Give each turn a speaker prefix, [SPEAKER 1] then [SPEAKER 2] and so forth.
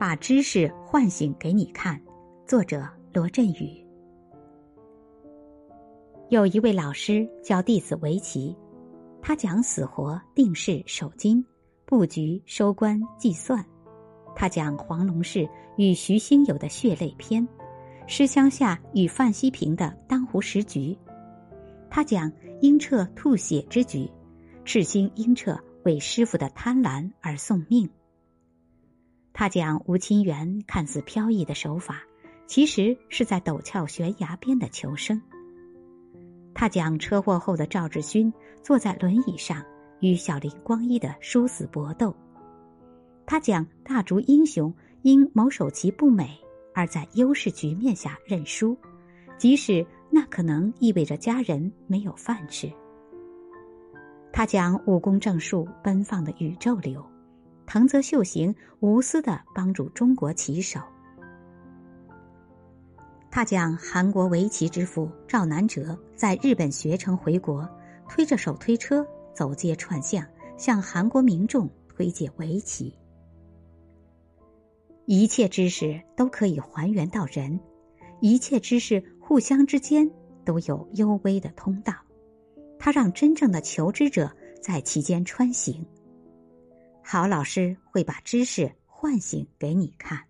[SPEAKER 1] 把知识唤醒给你看。作者罗振宇。有一位老师教弟子围棋，他讲死活、定式、守金、布局、收官、计算；他讲黄龙士与徐兴友的血泪篇，施香夏与范希平的当湖十局；他讲英彻吐血之局，赤心英彻为师傅的贪婪而送命。他讲吴清源看似飘逸的手法，其实是在陡峭悬崖边的求生。他讲车祸后的赵志勋坐在轮椅上与小林光一的殊死搏斗。他讲大竹英雄因某手棋不美而在优势局面下认输，即使那可能意味着家人没有饭吃。他讲武功正术奔放的宇宙流。藤泽秀行无私的帮助中国棋手。他讲韩国围棋之父赵南哲在日本学成回国，推着手推车走街串巷，向韩国民众推介围棋。一切知识都可以还原到人，一切知识互相之间都有幽微的通道，他让真正的求知者在其间穿行。好老师会把知识唤醒给你看。